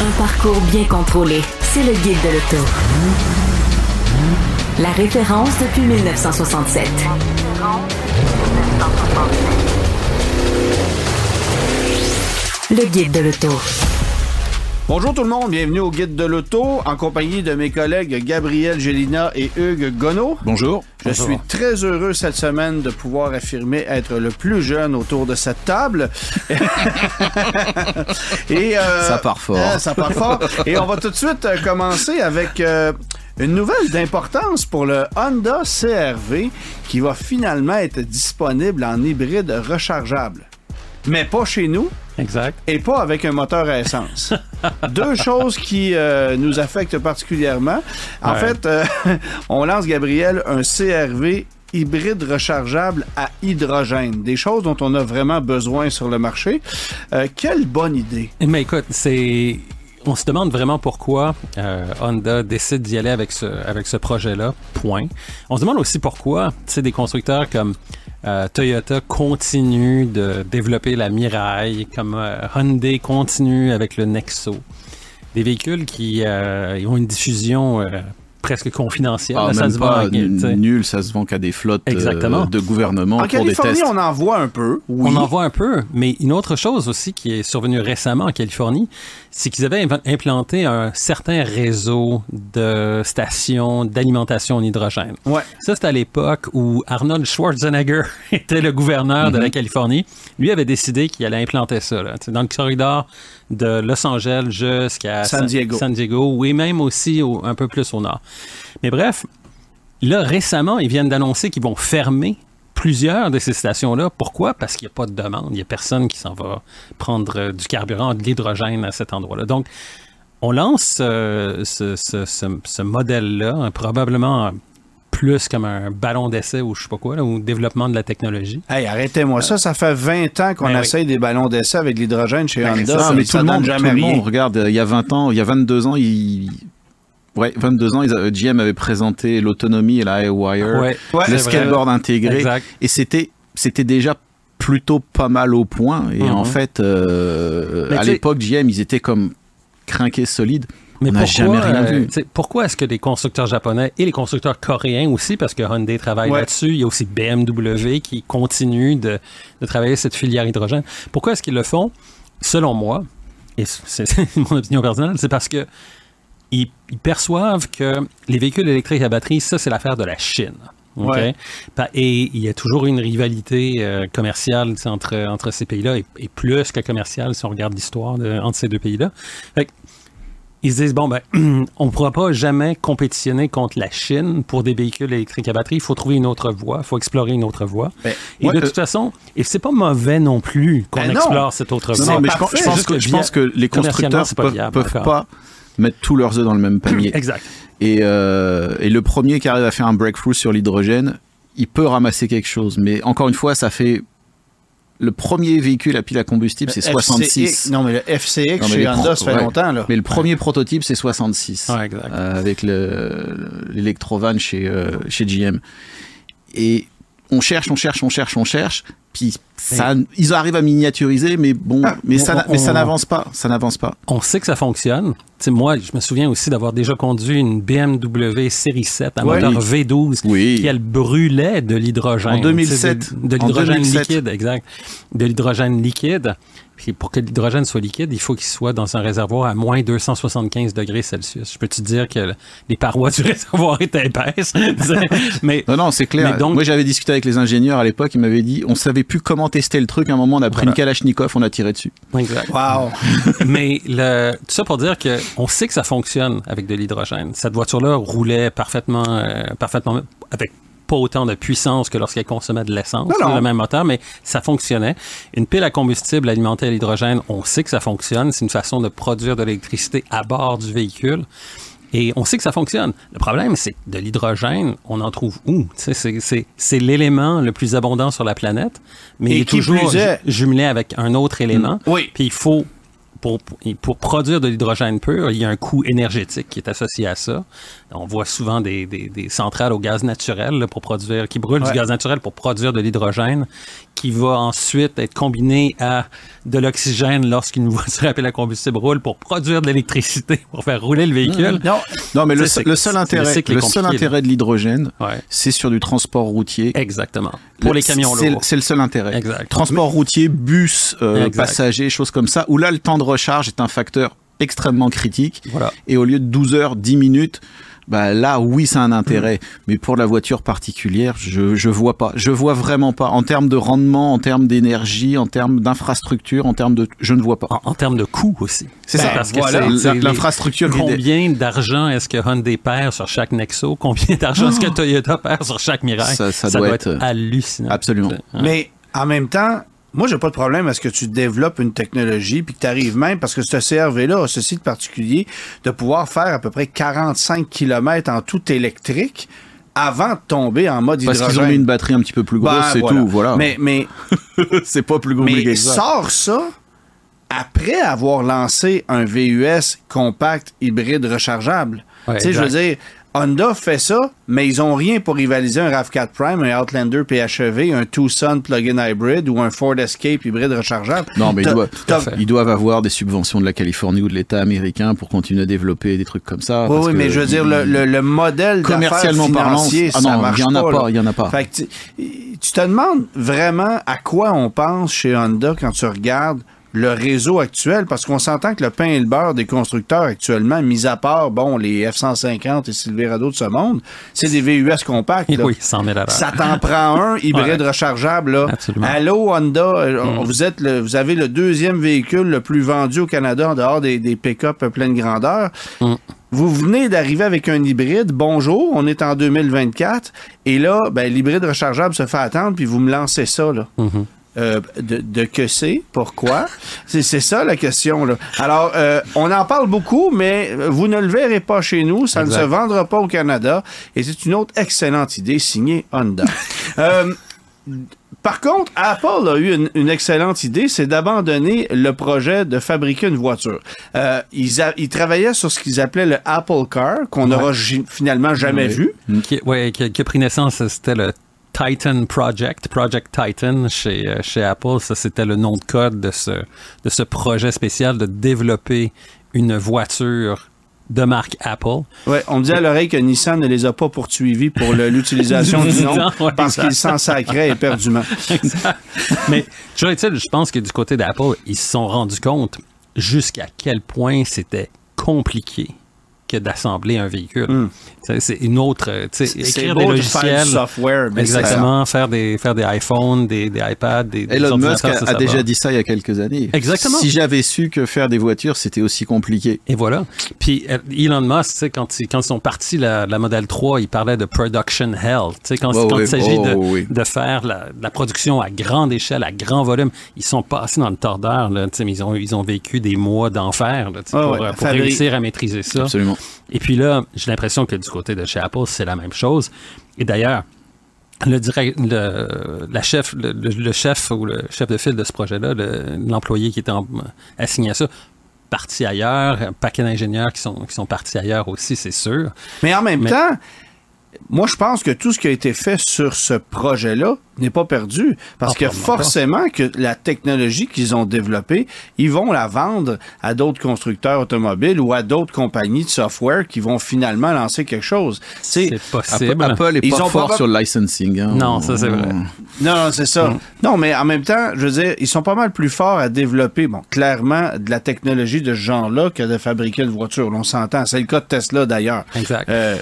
Un parcours bien contrôlé. C'est le guide de l'auto. La référence depuis 1967. Le guide de l'auto. Bonjour tout le monde, bienvenue au Guide de l'Auto en compagnie de mes collègues Gabriel Gélina et Hugues Gonneau. Bonjour. Je suis très heureux cette semaine de pouvoir affirmer être le plus jeune autour de cette table. et euh, Ça part fort. hein, ça part fort. Et on va tout de suite euh, commencer avec euh, une nouvelle d'importance pour le Honda CRV qui va finalement être disponible en hybride rechargeable. Mais pas chez nous Exact. et pas avec un moteur à essence. Deux choses qui euh, nous affectent particulièrement. En Ouais. fait, euh, on lance, Gabriel, un CRV hybride rechargeable à hydrogène. Des choses dont on a vraiment besoin sur le marché. Euh, quelle bonne idée. Mais écoute, c'est. On se demande vraiment pourquoi euh, Honda décide d'y aller avec ce, avec ce projet-là, point. On se demande aussi pourquoi, tu sais, des constructeurs comme euh, Toyota continuent de développer la Mirai, comme euh, Hyundai continue avec le Nexo. Des véhicules qui euh, ont une diffusion presque confidentielle. Ah, Là, ça même se vend nul, ça se vend qu'à des flottes euh, Exactement. de gouvernement En pour des Californie, tests. on en voit un peu. Oui. On en voit un peu, mais une autre chose aussi qui est survenue récemment en Californie, c'est qu'ils avaient implanté un certain réseau de stations d'alimentation en hydrogène. Ouais. Ça, c'était à l'époque où Arnold Schwarzenegger était le gouverneur de la Californie. Lui avait décidé qu'il allait implanter ça là, tu sais, dans le corridor de Los Angeles jusqu'à San Diego. San Diego, oui, même aussi au- un peu plus au nord. Mais bref, là, récemment, ils viennent d'annoncer qu'ils vont fermer plusieurs de ces stations-là. Pourquoi? Parce qu'il n'y a pas de demande. Il n'y a personne qui s'en va prendre euh, du carburant, de l'hydrogène à cet endroit-là. Donc, on lance euh, ce, ce- ce- ce modèle-là, hein, probablement plus comme un ballon d'essai ou je sais pas quoi, là, ou développement de la technologie. Hey, arrêtez-moi ça. Ça fait 20 ans qu'on Ben oui. essaye des ballons d'essai avec l'hydrogène chez Honda. Non, Ça, mais ça tout le monde, jamais tout le rien. monde, regarde, il y a 20 ans, il y a 22 ans, il... Ouais, 22 ans, ils avaient- GM avait présenté l'autonomie et la Ouais, Ouais, le vrai. skateboard intégré, Exact. et c'était c'était déjà plutôt pas mal au point. Et Mhm. en fait, euh, à l'époque, GM, ils étaient comme crinqués solides. Mais On pourquoi, jamais rien euh, vu. pourquoi est-ce que les constructeurs japonais et les constructeurs coréens aussi, parce que Hyundai travaille Ouais. là-dessus, il y a aussi BMW qui continue de, de travailler cette filière hydrogène. Pourquoi est-ce qu'ils le font? Selon moi, et c'est c'est mon opinion personnelle, c'est parce que ils, ils perçoivent que les véhicules électriques à batterie, ça, c'est l'affaire de la Chine. OK? Ouais. Et il y a toujours une rivalité euh, commerciale entre, entre ces pays-là, et, et plus que commerciale si on regarde l'histoire entre ces deux pays-là. Ils se disent, bon, ben, on ne pourra pas jamais compétitionner contre la Chine pour des véhicules électriques à batterie. Il faut trouver une autre voie, il faut explorer une autre voie. Ben, et ouais, de euh, toute façon, et c'est pas mauvais non plus qu'on Ben non. explore cette autre voie. non, mais je, pense- je pense Juste que, que je via- pense que les constructeurs pas peuvent, viable peuvent pas mettre tous leurs œufs dans le même panier. Exact. Et, euh, et le premier qui arrive à faire un breakthrough sur l'hydrogène, il peut ramasser quelque chose. Mais encore une fois, ça fait. Le premier véhicule à pile à combustible, c'est FCX 66. Non, mais le FCX Non, mais chez Honda, ça fait ouais. longtemps, là. Mais le premier prototype, c'est 66. Ouais, exact. Euh, avec le- l'électrovan chez, euh, chez GM. Et on cherche, on cherche, on cherche, on cherche. Puis ça, ils arrivent à miniaturiser, mais bon, mais ça, on- mais ça n'avance pas. Ça n'avance pas. On sait que ça fonctionne. Moi, je me souviens aussi d'avoir déjà conduit une BMW série 7 à Ouais. moteur V12 Oui. qui, elle, brûlait de l'hydrogène. En 2007. Tu sais, De, l'hydrogène 2007. liquide, exact. De l'hydrogène liquide. Puis pour que l'hydrogène soit liquide, il faut qu'il soit dans un réservoir à moins 275 degrés Celsius. Je peux te dire que le- les parois du réservoir étaient épaisses? Mais Non, non, c'est clair. Donc- Moi, j'avais discuté avec les ingénieurs à l'époque. Ils m'avaient dit, on savait plus comment tester le truc. À un moment, on a pris Voilà. une Kalachnikov, on a tiré dessus. exact. Wow. Mais le, tout ça pour dire que on sait que ça fonctionne avec de l'hydrogène. Cette voiture-là roulait parfaitement, euh, parfaitement avec pas autant de puissance que lorsqu'elle consommait de l'essence, le même moteur, mais ça fonctionnait. Une pile à combustible alimentée à l'hydrogène, on sait que ça fonctionne. C'est une façon de produire de l'électricité à bord du véhicule. Et on sait que ça fonctionne. Le problème, c'est que de l'hydrogène, on en trouve où? C'est, l'élément le plus abondant sur la planète, mais Et il est qui toujours est- jumelé avec un autre élément. Oui. Puis il faut, pour, pour produire de l'hydrogène pur, il y a un coût énergétique qui est associé à ça. On voit souvent des, des- des centrales au gaz naturel là, pour produire, qui brûlent Ouais. du gaz naturel pour produire de l'hydrogène, qui va ensuite être combiné à de l'oxygène lorsqu'une voiture pile à combustible roule pour produire de l'électricité, pour faire rouler le véhicule. Non, Non, mais le, seul- le intérêt, le seul intérêt de l'hydrogène, Ouais. c'est sur du transport routier. Exactement. Pour Le- les camions c'est- lourds. C'est le seul intérêt. Exact. Transport routier, bus, euh, passagers, choses comme ça, où là, le temps de recharge est un facteur extrêmement critique. Voilà. Et au lieu de 12 heures, 10 minutes, bah là, oui, c'est un Mm. intérêt. Mais pour la voiture particulière, je, je vois pas. Je vois vraiment pas. En termes de rendement, en termes d'énergie, en termes d'infrastructure, en termes de. Je ne vois pas. En, en termes de coût aussi. C'est Ben, ça. Parce que voilà. L'infrastructure Combien d'argent est-ce que Hyundai perd sur chaque Nexo? Combien d'argent est-ce que Toyota perd sur chaque Mirai? Oh! Ça- ça doit être, euh, hallucinant. Absolument. Hein? Mais en même temps, moi, j'ai pas de problème à ce que tu développes une technologie puis que tu arrives même, parce que ce CRV-là a ceci de particulier, de pouvoir faire à peu près 45 km en tout électrique avant de tomber en mode Parce hydrogène. qu'ils ont mis une batterie un petit peu plus grosse, Ben, c'est voilà. tout. Voilà. Mais, mais, c'est pas plus compliqué mais que ça. sors ça après avoir lancé un VUS compact hybride rechargeable. Ouais, tu sais, je veux dire, Honda fait ça, mais ils ont rien pour rivaliser un RAV4 Prime, un Outlander PHEV, un Tucson plug-in hybrid ou un Ford Escape hybride rechargeable. Non, mais ils doivent, ils avoir des subventions de la Californie ou de l'État américain pour continuer à développer des trucs comme ça. Oui, parce oui, que mais je veux dire, le, le, le modèle Commercialement parlant, financier, ah ça non, marche il y en a pas. il y en a pas. Fait que tu, tu te demandes vraiment à quoi on pense chez Honda quand tu regardes le réseau actuel, parce qu'on s'entend que le pain et le beurre des constructeurs actuellement, mis à part, bon, les F-150 et Silverado de ce monde, c'est des VUS compacts. là. Oui, 100 000 à l'heure. Ça t'en prend un hybride Ouais. rechargeable. Là. Absolument. Allô, Honda, euh, Mm. vous, êtes le, vous avez le deuxième véhicule le plus vendu au Canada en dehors des, des pick-up pleine grandeur. Mm. Vous venez d'arriver avec un hybride. Bonjour, on est en 2024. Et là, ben, l'hybride rechargeable se fait attendre, puis vous me lancez ça. Là. Mhm. Euh, de, de que c'est, pourquoi? c'est, c'est ça la question. Là. Alors, euh, on en parle beaucoup, mais vous ne le verrez pas chez nous, ça Exact. ne se vendra pas au Canada, et c'est une autre excellente idée signée Honda. Euh, par contre, Apple a eu une, une excellente idée, c'est d'abandonner le projet de fabriquer une voiture. Euh, ils, a- ils travaillaient sur ce qu'ils appelaient le Apple Car, qu'on n'aura finalement jamais Oui. vu. Qui, ouais, qui, qui a pris naissance, c'était le Titan Project, Project Titan chez, euh, chez Apple. Ça, c'était le nom de code de ce, de ce projet spécial de développer une voiture de marque Apple. Ouais, on me dit à l'oreille que Nissan ne les a pas poursuivis pour l'utilisation du nom Ouais, parce qu'ils s'en sacraient éperdument. Mais toujours est-il, je pense que du côté d'Apple, ils se sont rendus compte jusqu'à quel point c'était compliqué que d'assembler un véhicule. Mm. C'est- une autre, euh, écrire des de logiciels. du software, mais Exactement, faire des, faire des iPhones, des, des iPads, des, des Elon Musk a, ça, a ça déjà va. dit ça il y a quelques années. Exactement. Si j'avais su que faire des voitures, c'était aussi compliqué. Et voilà. Puis euh, Elon Musk, quand, ils- quand ils sont partis la, la Model 3, il parlait de production hell. Quand, Ouais, quand il s'agit Oh, de, oui. de faire la, la production à grande échelle, à grand volume, ils sont passés dans le tordeur. Là, ils, ont, ils ont vécu des mois d'enfer pour, ouais. euh, pour réussir à maîtriser ça. Absolument. Et puis là, j'ai l'impression que du côté de chez Apple, c'est la même chose. Et d'ailleurs, le, direct, le, la chef, le, le- le chef ou le chef de file de ce projet-là, le- l'employé qui était en- assigné à ça, parti ailleurs, un paquet d'ingénieurs qui sont, qui sont partis ailleurs aussi, c'est sûr. Mais en même Mais- temps, moi, je pense que tout ce qui a été fait sur ce projet-là n'est pas perdu. Parce Ah, que forcément que la technologie qu'ils ont développée, ils vont la vendre à d'autres constructeurs automobiles ou à d'autres compagnies de software qui vont finalement lancer quelque chose. C'est possible. Apple est Ils pas ont fort pas- sur le licensing. hein. Non, ça, c'est vrai. Non, non, c'est ça. Non, mais en même temps, je veux dire, ils sont pas mal plus forts à développer, bon, clairement, de la technologie de ce genre-là que de fabriquer une voiture. On s'entend. C'est le cas de Tesla, d'ailleurs. Exact. Euh,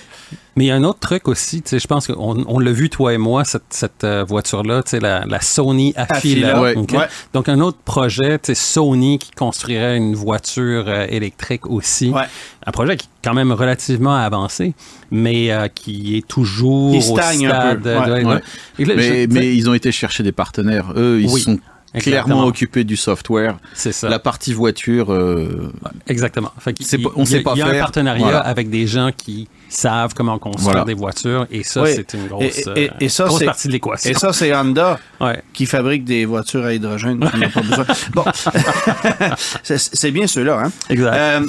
Mais il y a un autre truc aussi, tu sais, je pense qu'on on l'a vu, toi et moi, cette, cette euh, voiture voiture-là, tu sais, la, la Sony Affila. Affila, ouais. ok? Ouais. Donc, un autre projet, tu sais, Sony qui construirait une voiture euh, électrique aussi. Ouais. Un projet qui est quand même relativement avancé, mais euh, qui est toujours au stagne un stade. peu. de- Ouais. de- Ouais. Et là, Mais, je- mais ils ont été chercher des partenaires. Eux, ils Oui, sont exactement. clairement occupés du software. c'est ça. La partie voiture, euh, Exactement. Fait pas- on il y a- sait pas Il y a un faire. partenariat Voilà. avec des gens qui savent comment construire Voilà. des voitures et ça, Oui. c'est une grosse, Et- et- et ça, grosse partie de l'équation. Et ça, c'est Honda Ouais. qui fabrique des voitures à hydrogène. pas besoin. Bon, c'est c'est bien ceux-là. Hein? Exact. Euh,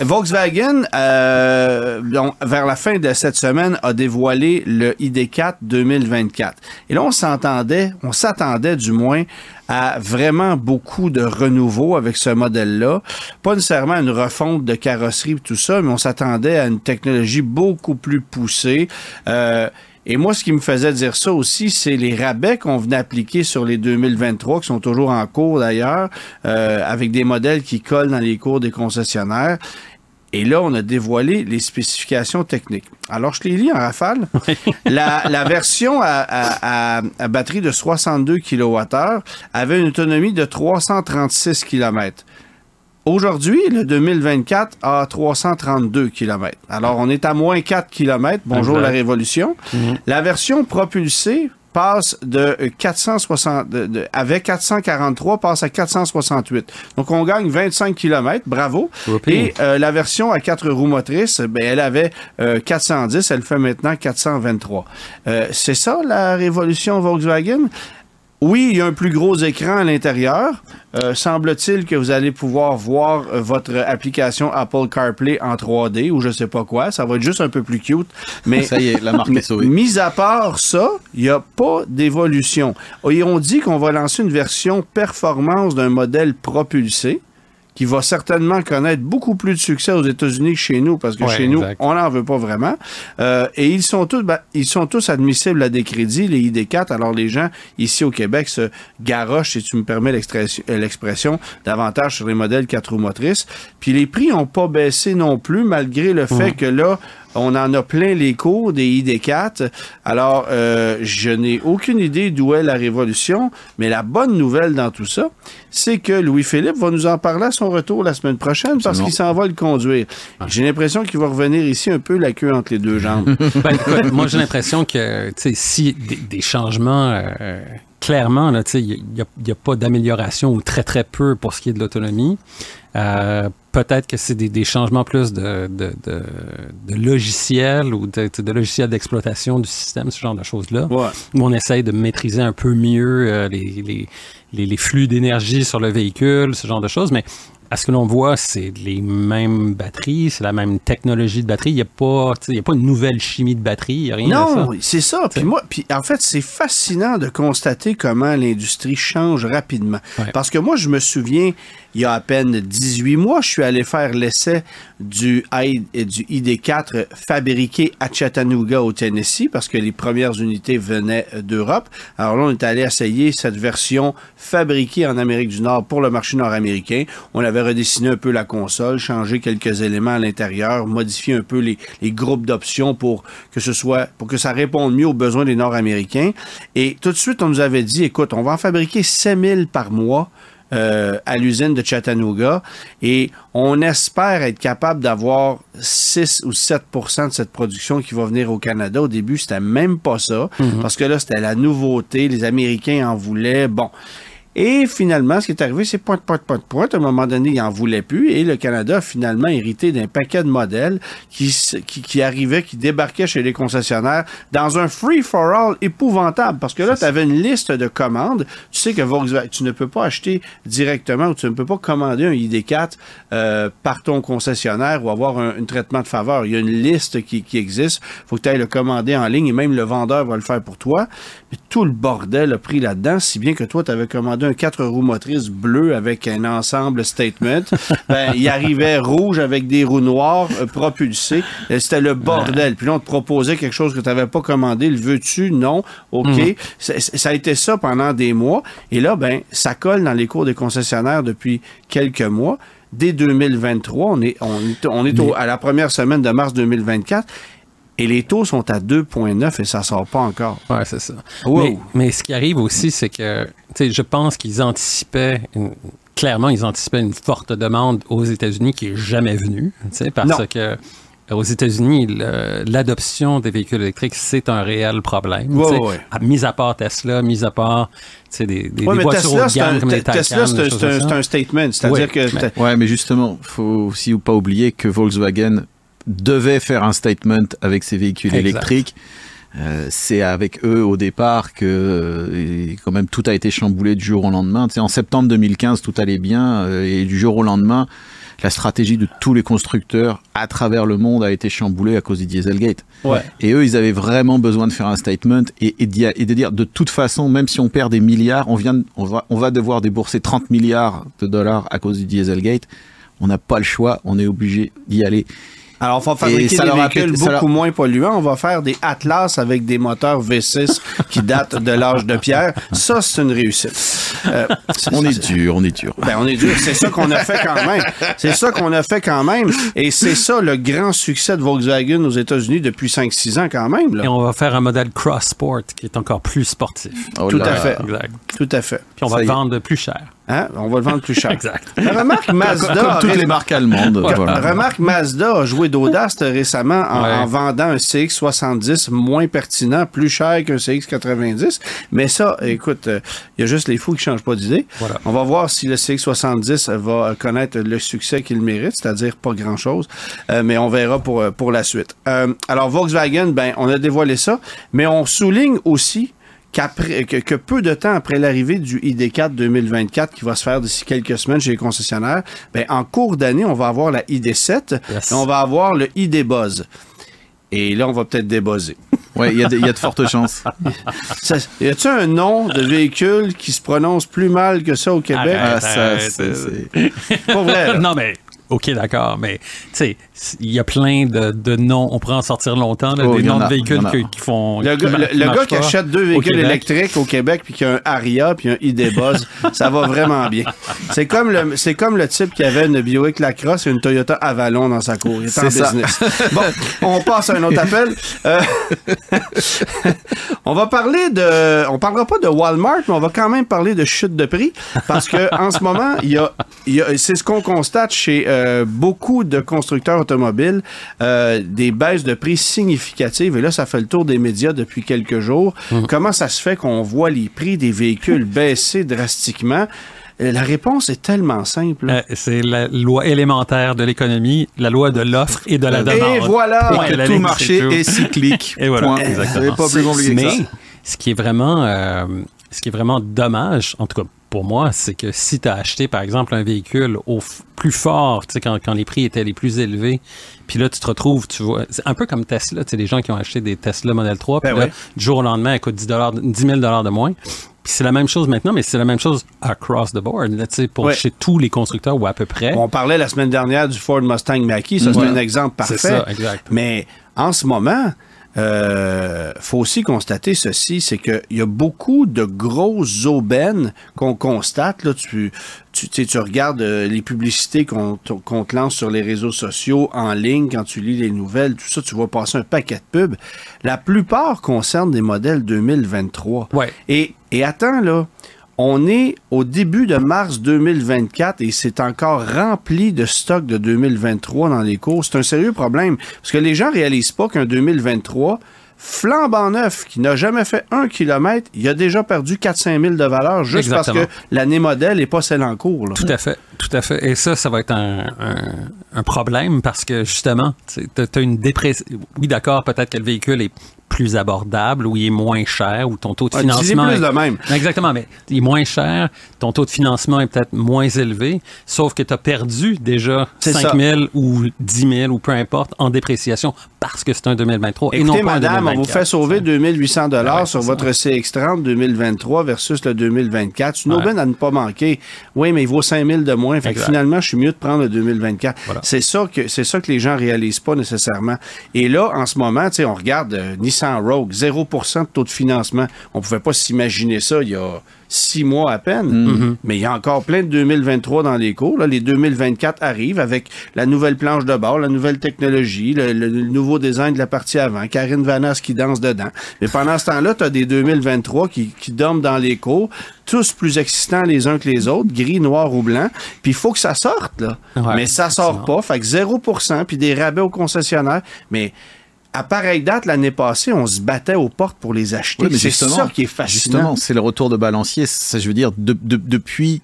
Volkswagen, euh, donc, vers la fin de cette semaine, a dévoilé le ID4 2024. Et là, on s'entendait, on s'attendait du moins à vraiment beaucoup de renouveau avec ce modèle-là. Pas nécessairement une refonte de carrosserie et tout ça, mais on s'attendait à une technologie beaucoup plus poussée. Euh, et moi, ce qui me faisait dire ça aussi, c'est les rabais qu'on venait appliquer sur les 2023, qui sont toujours en cours d'ailleurs, euh, avec des modèles qui collent dans les cours des concessionnaires. Et là, on a dévoilé les spécifications techniques. Alors, je les lis en rafale. la, la version à, à- à- à batterie de 62 kWh avait une autonomie de 336 km. Aujourd'hui, le 2024 a 332 km. Alors, on est à moins 4 km. Bonjour la révolution. La version propulsée passe de 460, de- de- avec 443, passe à 468. Donc, on gagne 25 km. Bravo. Whoopee. Et euh, la version à quatre roues motrices, ben, elle avait euh, 410, elle fait maintenant 423. Euh, c'est ça la révolution Volkswagen? Oui, il y a un plus gros écran à l'intérieur. Euh, Semble-t-il que vous allez pouvoir voir euh, votre application Apple CarPlay en 3D ou je sais pas quoi. Ça va être juste un peu plus cute. Mais ça y est, la marque est sauvée. mis à part ça, il n'y a pas d'évolution. Et on dit qu'on va lancer une version performance d'un modèle propulsé qui va certainement connaître beaucoup plus de succès aux États-Unis que chez nous, parce que Ouais, chez nous, exact. on n'en veut pas vraiment. Euh, et ils sont tous, ben, ils sont tous admissibles à des crédits, les ID4. Alors les gens ici au Québec se garochent, si tu me permets l'expression- davantage sur les modèles 4 roues motrices. Puis les prix n'ont pas baissé non plus, malgré le fait que là, on en a plein les cours des ID4. Alors, euh, je n'ai aucune idée d'où est la révolution, mais la bonne nouvelle dans tout ça, c'est que Louis-Philippe va nous en parler à son retour la semaine prochaine parce qu'il s'en va le conduire. J'ai l'impression qu'il va revenir ici un peu la queue entre les deux jambes. Ben, écoute, moi, j'ai l'impression que, si des, des changements, euh, clairement, il n'y a, a pas d'amélioration ou très, très peu pour ce qui est de l'autonomie. Euh, Peut-être que c'est des, des changements plus de, de, de, de logiciels ou de, de logiciels d'exploitation du système, ce genre de choses-là, Ouais. où on essaye de maîtriser un peu mieux euh, les, les, les, les flux d'énergie sur le véhicule, ce genre de choses. Mais à ce que l'on voit, c'est les mêmes batteries, c'est la même technologie de batterie. Il n'y a, pas, y a pas une nouvelle chimie de batterie, il n'y a rien de ça. Non, c'est ça. Puis moi, puis en fait, c'est fascinant de constater comment l'industrie change rapidement. Ouais. Parce que moi, je me souviens, il y a à peine 18 mois, je suis allé faire l'essai du, euh, du ID4 fabriqué à Chattanooga, au Tennessee, parce que les premières unités venaient euh, d'Europe. Alors là, on est allé essayer cette version fabriquée en Amérique du Nord pour le marché nord-américain. On avait redessiné un peu la console, changé quelques éléments à l'intérieur, modifié un peu les, les groupes d'options pour que ce soit, pour que ça réponde mieux aux besoins des Nord-Américains. Et tout de suite, on nous avait dit, écoute, on va en fabriquer 5000 par mois. euh, à l'usine de Chattanooga et on espère être capable d'avoir 6 ou 7% de cette production qui va venir au Canada. Au début, c'était même pas ça parce que là, c'était la nouveauté. Les Américains en voulaient. Bon. Et finalement, ce qui est arrivé, c'est point, point, point, point. À un moment donné, il n'en voulait plus. Et le Canada a finalement hérité d'un paquet de modèles qui, qui, qui arrivaient, qui débarquaient chez les concessionnaires dans un free-for-all épouvantable. Parce que là, tu avais une liste de commandes. Tu sais que Volkswagen, tu ne peux pas acheter directement ou tu ne peux pas commander un ID4 euh, par ton concessionnaire ou avoir un, un traitement de faveur. Il y a une liste qui, qui existe. faut que tu ailles le commander en ligne et même le vendeur va le faire pour toi. Mais tout le bordel a pris là-dedans, si bien que toi, tu avais commandé un 4 roues motrices bleu avec un ensemble statement. ben, il arrivait rouge avec des roues noires euh, propulsées. Euh, C'était le bordel. Puis là, on te proposait quelque chose que tu n'avais pas commandé. Le veux-tu? Non. OK. Ça- Ça a été ça pendant des mois. Et là, ben, ça colle dans les cours des concessionnaires depuis quelques mois. Dès 2023, on est, on est, on est au- à la première semaine de mars 2024. Et les taux sont à 2,9 et ça sort pas encore. Ouais, c'est ça. Wow. Mais, mais ce qui arrive aussi, c'est que, tu sais, je pense qu'ils anticipaient, une- clairement, ils anticipaient une forte demande aux États-Unis qui est jamais venue, tu sais, parce Non. que euh, aux États-Unis, l'adoption des véhicules électriques, c'est un réel problème. Ouais, ouais. À- Mis à part Tesla, mis à part, tu sais, des, des, Ouais, des mais voitures Tesla, haut de c'est un, gamme comme les Tesla, c'est un- statement. C'est-à-dire Oui, que. Ouais, mais justement, faut aussi pas oublier que Volkswagen devait faire un statement avec ses véhicules Exact. électriques. Euh, c'est avec eux au départ que euh, quand même tout a été chamboulé du jour au lendemain. Tu sais, en septembre 2015, tout allait bien euh, et du jour au lendemain, la stratégie de tous les constructeurs à travers le monde a été chamboulée à cause du Dieselgate. Ouais. Et eux, ils avaient vraiment besoin de faire un statement et, et, et de dire de toute façon, même si on perd des milliards, on, vient, on, va, on va devoir débourser 30 milliards de dollars à cause du Dieselgate. On n'a pas le choix, on est obligé d'y aller. Alors, on va fabriquer ça des véhicules beaucoup leur- moins polluants. On va faire des Atlas avec des moteurs V6 qui datent de l'âge de pierre. Ça, c'est une réussite. Euh, On est dur, on est dur. Ben, on est dur. C'est ça qu'on a fait quand même. C'est ça qu'on a fait quand même. Et c'est ça le grand succès de Volkswagen aux États-Unis depuis 5-6 ans quand même. là. Et on va faire un modèle cross sport qui est encore plus sportif. Oh Tout à là. fait. Exact. Tout à fait. Puis on va le vendre plus cher. Hein? On va le vendre plus cher. Exact. Remarque Mazda. Comme toutes les marques allemandes. voilà. Remarque, Mazda a joué d'audace récemment en, Ouais. en vendant un CX70 moins pertinent, plus cher qu'un CX90. Mais ça, écoute, euh, il y a juste les fous qui changent pas d'idée. Voilà. On va voir si le CX70 va connaître le succès qu'il mérite, c'est-à-dire pas grand-chose. Euh, mais on verra pour, euh, pour la suite. Euh, alors, Volkswagen, ben, on a dévoilé ça, mais on souligne aussi que, que peu de temps après l'arrivée du ID4 2024 qui va se faire d'ici quelques semaines chez les concessionnaires, ben, en cours d'année, on va avoir la ID7 Yes. et on va avoir le ID Buzz. Et là, on va peut-être débuzzer. Ouais, il y, a de- il y a de fortes chances. Ça- Y a-t-il un nom de véhicule qui se prononce plus mal que ça au Québec? Arrête. Ah, ça, Arrête. c'est- c'est- Pas vrai, là. non, mais. OK, d'accord, mais tu sais, il y a plein de, de noms, on pourrait en sortir longtemps, là, Oh, des noms a, de véhicules que- qui font. Le qui gars, le- qui le marchent gars qui pas achète deux véhicules électriques au Québec puis qui a un Aria puis un ID Buzz, ça va vraiment bien. C'est comme le c'est comme le type qui avait une Buick Lacrosse et une Toyota Avalon dans sa cour. Il est en ça. business. Bon, on passe à un autre appel. Euh, on va parler de on parlera pas de Walmart, mais on va quand même parler de chute de prix parce que en ce moment, il y a, il y a- c'est ce qu'on constate chez euh, beaucoup de constructeurs automobiles, euh, des baisses de prix significatives. Et là, ça fait le tour des médias depuis quelques jours. Comment ça se fait qu'on voit les prix des véhicules baisser drastiquement? Euh, La réponse est tellement simple. Euh, c'est la loi élémentaire de l'économie, la loi de l'offre et de la demande. Et voilà! Et que tout marché est cyclique. Et voilà, Point. exactement. C'est pas plus compliqué que Mais ce qui est vraiment, euh, ce qui est vraiment dommage, en tout cas pour moi, c'est que si tu as acheté par exemple un véhicule au plus fort, tu sais quand, quand les prix étaient les plus élevés, puis là tu te retrouves, tu vois, c'est un peu comme Tesla, tu sais les gens qui ont acheté des Tesla Model 3, puis Ben là, ouais. du jour au lendemain, elle coûte 10 dollars, 10 000 dollars de moins. Puis c'est la même chose maintenant, mais c'est la même chose across the board, là, tu sais, pour Ouais. chez tous les constructeurs ou à peu près. On parlait la semaine dernière du Ford Mustang Mach-E, ça c'est Ouais. un exemple parfait. Ça, exact. Mais en ce moment, euh, faut aussi constater ceci, c'est qu'il y a beaucoup de grosses aubaines qu'on constate. Là, tu, tu, tu sais, tu regardes euh, les publicités qu'on te lance sur les réseaux sociaux, en ligne, quand tu lis les nouvelles, tout ça, tu vois passer un paquet de pubs. La plupart concernent des modèles 2023. Ouais. Et, et attends, là, on est au début de mars 2024 et c'est encore rempli de stocks de 2023 dans les cours. C'est un sérieux problème parce que les gens réalisent pas qu'un 2023 flambant neuf qui n'a jamais fait un kilomètre, il a déjà perdu 4-5 000 de valeur juste Exactement. parce que l'année modèle n'est pas celle en cours. là. Tout à fait, tout à fait. Et ça, ça va être un, un- un problème parce que justement, tu as une dépression. Oui, d'accord, peut-être que le véhicule est plus abordable ou il est moins cher ou ton taux de dis-les financement. plus est- de même. Exactement, mais il est moins cher, ton taux de financement est peut-être moins élevé, sauf que tu as perdu déjà C'est 5 ça. 000 ou 10 000 ou peu importe en dépréciation parce que c'est un 2023 et non pas un madame, on vous 2024. fait sauver 2800 dollars Ah ouais, sur votre CX30 2023 versus le 2024. C'est une Ouais. aubaine à ne pas manquer. Oui, mais il vaut 5000 de moins. Fait que finalement, je suis mieux de prendre le 2024. Voilà. C'est ça que c'est ça que les gens réalisent pas nécessairement. Et là, en ce moment, tu sais, on regarde euh, Nissan Rogue, 0% de taux de financement. On pouvait pas s'imaginer ça il y a six mois à peine. Mhm. Mais il y a encore plein de 2023 dans les cours. Là. Les 2024 arrivent avec la nouvelle planche de bord, la nouvelle technologie, le, le- nouveau design de la partie avant, Karine Vanas qui danse dedans. Mais pendant ce temps-là, tu as des 2023 qui, qui dorment dans les cours, tous plus excitants les uns que les autres, gris, noir ou blanc. Puis il faut que ça sorte, là. Ouais, mais ça sort pas. Fait que 0%, puis des rabais aux concessionnaires. Mais à pareille date, l'année passée, on se battait aux portes pour les acheter. Oui, c'est ça qui est fascinant. Justement, c'est le retour de balancier. Ça, je veux dire, de- de- depuis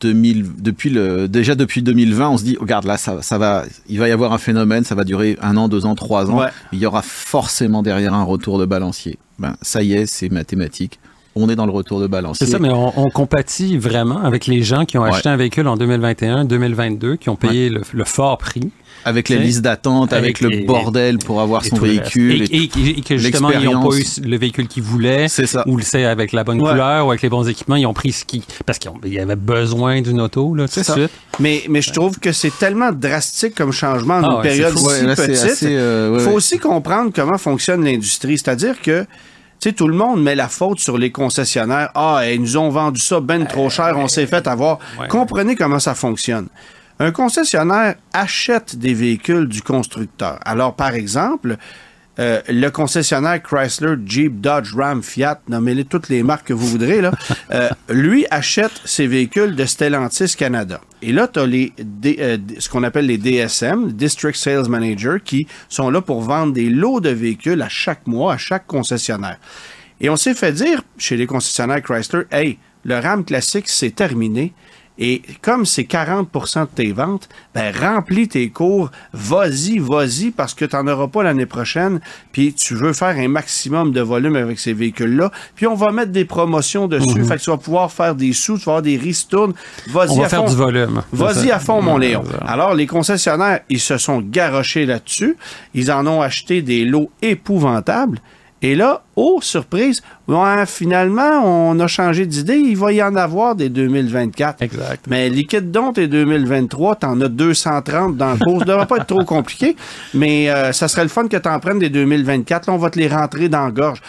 2000, depuis le, déjà depuis 2020, on se dit, regarde là, ça, ça va, il va y avoir un phénomène, ça va durer un an, deux ans, trois ans. Ouais. Il y aura forcément derrière un retour de balancier. Ben, ça y est, c'est mathématique. On est dans le retour de balancier. C'est ça, mais on, on compatit vraiment avec les gens qui ont Ouais. acheté un véhicule en 2021, 2022, qui ont payé le, le fort prix. Avec les listes d'attente, avec, avec le les- bordel pour avoir son véhicule. Et, et- et- et que justement, ils n'ont pas eu le véhicule qu'ils voulaient. C'est ça. Ou le c'est avec la bonne Ouais. couleur ou avec les bons équipements, ils ont pris ce qui. Parce qu'il y avait besoin d'une auto, là, tout de suite. Mais, mais je trouve que c'est tellement drastique comme changement en Ah une ouais, période si petite. euh, ouais, Il faut ouais. aussi comprendre comment fonctionne l'industrie. C'est-à-dire que tu sais, tout le monde met la faute sur les concessionnaires. Ah, ils nous ont vendu ça ben trop cher, on s'est fait avoir. Ouais. Comprenez comment ça fonctionne. Un concessionnaire achète des véhicules du constructeur. Alors, par exemple, euh, le concessionnaire Chrysler, Jeep, Dodge, Ram, Fiat, nommez-les toutes les marques que vous voudrez, là, euh, lui achète ses véhicules de Stellantis Canada. Et là, tu as les, D- euh, ce qu'on appelle les DSM, District Sales Manager, qui sont là pour vendre des lots de véhicules à chaque mois, à chaque concessionnaire. Et on s'est fait dire chez les concessionnaires Chrysler, hey, le RAM classique, c'est terminé. Et comme c'est 40% de tes ventes, ben remplis tes cours, vas-y, vas-y, parce que tu n'en auras pas l'année prochaine, puis tu veux faire un maximum de volume avec ces véhicules-là, puis on va mettre des promotions dessus, fait que tu vas pouvoir faire des sous, tu vas avoir des ristournes, vas-y à faire fond. du volume. Vas-y à fond, mon Léon. Alors, les concessionnaires, ils se sont garochés là-dessus. Ils en ont acheté des lots épouvantables. Et là, oh, surprise, ouais, finalement, on a changé d'idée. Il va y en avoir des 2024. Exact. Mais liquide donc tes 2023, t'en as 230 dans le cours. Ça devrait pas être trop compliqué, mais euh, ça serait le fun que t'en prennes des 2024. Là, on va te les rentrer dans la gorge.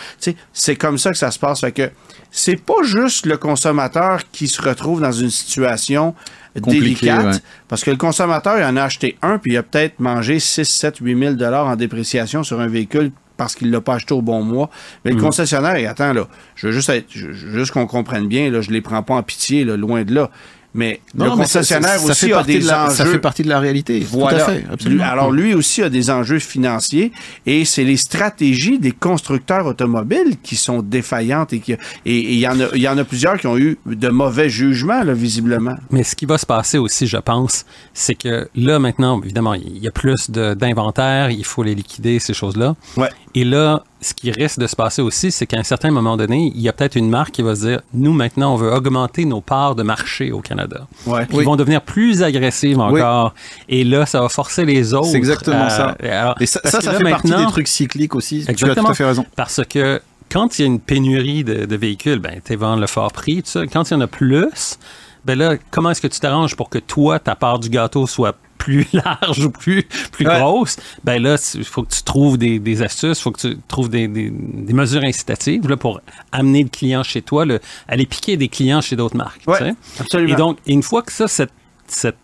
C'est comme ça que ça se passe. Fait que c'est pas juste le consommateur qui se retrouve dans une situation Compliqué, délicate, ouais. parce que le consommateur, il en a acheté un, puis il a peut-être mangé 6, 7, 8 000 dollars en dépréciation sur un véhicule parce qu'il l'a pas acheté au bon mois. Mais Mm. le concessionnaire, et attends, là, je veux juste, être- je- je veux juste qu'on comprenne bien, là, je les prends pas en pitié, là, loin de là. Mais le Non, mais ça- concessionnaire ça, ça aussi a des de la, enjeux. Ça fait partie de la réalité. Voilà. Tout à fait, absolument. Lui- alors lui aussi a des enjeux financiers et c'est les stratégies des constructeurs automobiles qui sont défaillantes et qui et et il y en a il y en a plusieurs qui ont eu de mauvais jugements là, visiblement. Mais ce qui va se passer aussi, je pense, c'est que là, maintenant, évidemment, il y a plus d'inventaire, il faut les liquider, ces choses-là. Ouais. Et là, ce qui risque de se passer aussi, c'est qu'à un certain moment donné, il y a peut-être une marque qui va se dire, nous, maintenant, on veut augmenter nos parts de marché au Canada. Ouais. Qui vont devenir plus agressives encore. Et là, ça va forcer les autres. C'est exactement à- ça. alors, Et ça, ça, que ça là, fait partie des trucs cycliques aussi. Tu as Exactement. tout à fait raison. Parce que quand il y a une pénurie de, de véhicules, ben, tu vends le fort prix, tout ça. Quand il y en a plus, ben là, comment est-ce que tu t'arranges pour que toi, ta part du gâteau soit plus large ou plus, plus Ouais. grosse? Ben là, il faut que tu trouves des, des astuces, il faut que tu trouves des, des- des mesures incitatives là, pour amener le client chez toi, le- aller piquer des clients chez d'autres marques. tu Ouais, sais. absolument. Et donc, une fois que ça, cette, cette,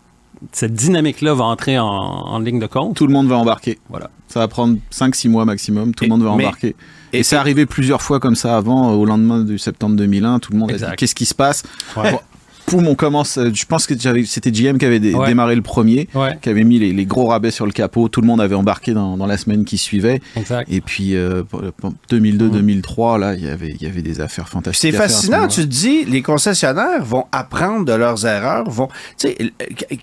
cette dynamique-là va entrer en, en ligne de compte, Tout le monde va embarquer. voilà. Ça va prendre 5-6 mois maximum. Tout le monde va mais- embarquer. et- Et, c'est arrivé plusieurs fois comme ça avant, au lendemain du septembre 2001. Tout le monde a Exact. dit qu'est-ce qui se passe? Ouais. Poum, on commence. euh, Je pense que c'était GM qui avait dé- Ouais. démarré le premier, Ouais. qui avait mis les, les gros rabais sur le capot. Tout le monde avait embarqué dans, dans la semaine qui suivait. Exact. Et puis euh, 2002-2003, là, il y avait il y avait des affaires fantastiques. C'est ce fascinant, tu te dis, les concessionnaires vont apprendre de leurs erreurs, vont, l-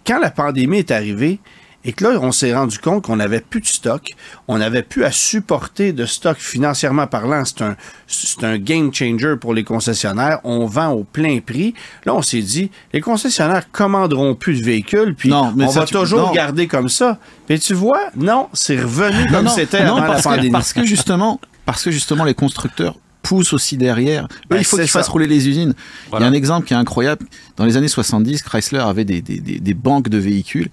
quand la pandémie est arrivée, et que là, on s'est rendu compte qu'on n'avait plus de stock, on n'avait plus à supporter de stock financièrement parlant. C'est un, c'est un game changer pour les concessionnaires. On vend au plein prix. Là, on s'est dit, les concessionnaires commanderont plus de véhicules, puis Non, mais on ça, va tu- toujours non. garder comme ça. Mais tu vois, non, c'est revenu Non, comme non, c'était non, avant la parce que, pandémie. parce que justement, parce que justement les constructeurs poussent aussi derrière. Ben, il faut qu'ils fassent rouler les usines. Voilà. Il y a un exemple qui est incroyable. Dans les années 70, Chrysler avait des, des, des, des banques de véhicules.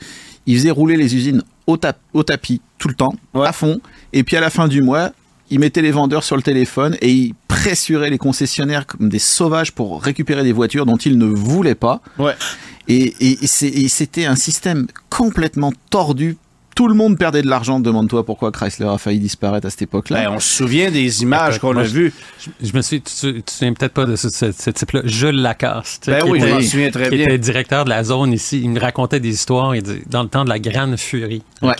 Ils faisaient rouler les usines au, tap- au tapis tout le temps, Ouais. à fond. Et puis à la fin du mois, ils mettaient les vendeurs sur le téléphone et ils pressuraient les concessionnaires comme des sauvages pour récupérer des voitures dont ils ne voulaient pas. Ouais. Et, et, et c'est- et c'était un système complètement tordu. Tout le monde perdait de l'argent. Demande-toi pourquoi Chrysler a failli disparaître à cette époque-là. Ben, on se souvient des images qu'on a je- vues. Je, je me suis, tu, tu te souviens peut-être pas de ce, ce- ce type-là, Jules Lacasse, Ben qui, oui, je était, m'en souviens très qui bien. était directeur de la zone ici. Il me racontait des histoires il dit, dans le temps de la Grande Furie. Ouais.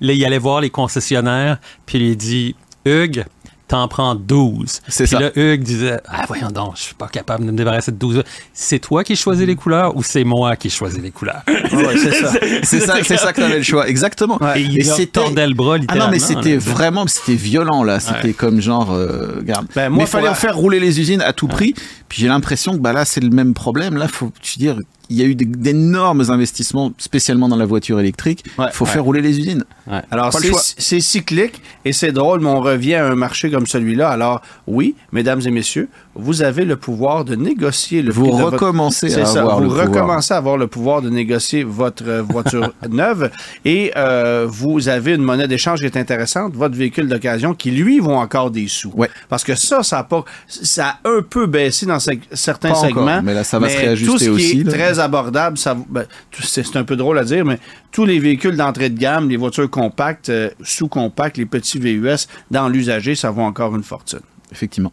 Là, il allait voir les concessionnaires, puis il dit Hugues, t'en prends 12. C'est Puis ça. là, Hugues disait Ah, voyons donc, je suis pas capable de me débarrasser de 12. C'est toi qui choisis les couleurs ou c'est moi qui choisis les couleurs? Ouais, c'est ça. C'est ça, ça que t'avais le choix, exactement. Ouais. Et il leur tordait le bras, Ah littéralement. non, mais c'était vraiment, c'était violent là. C'était Ouais. comme genre, euh, regarde. Ben, moi, mais il fallait en faire rouler les usines à tout prix. Puis j'ai l'impression que bah là, c'est le même problème. Là, faut, tu dire, il y a eu d'énormes investissements, spécialement dans la voiture électrique. Il Ouais. faut Ouais. faire rouler les usines. Alors, c'est cyclique et c'est drôle, mais on revient à un marché comme celui-là. Alors, oui, mesdames et messieurs, vous avez le pouvoir de négocier le Vous prix de votre- recommencez C'est à ça, avoir vous le pouvoir. recommencez à avoir le pouvoir de négocier votre euh, voiture neuve et euh, vous avez une monnaie d'échange qui est intéressante, votre véhicule d'occasion qui, lui, vaut encore des sous. Parce que ça, ça a, pas, ça a un peu baissé dans certains Pas encore, segments. mais là, ça va se tout réajuster ce qui aussi, est là. très ben, c'est un peu drôle à dire, mais tous les véhicules d'entrée de gamme, les voitures compactes, euh, sous-compactes, les petits VUS, dans l'usager, ça vaut encore une fortune. Effectivement.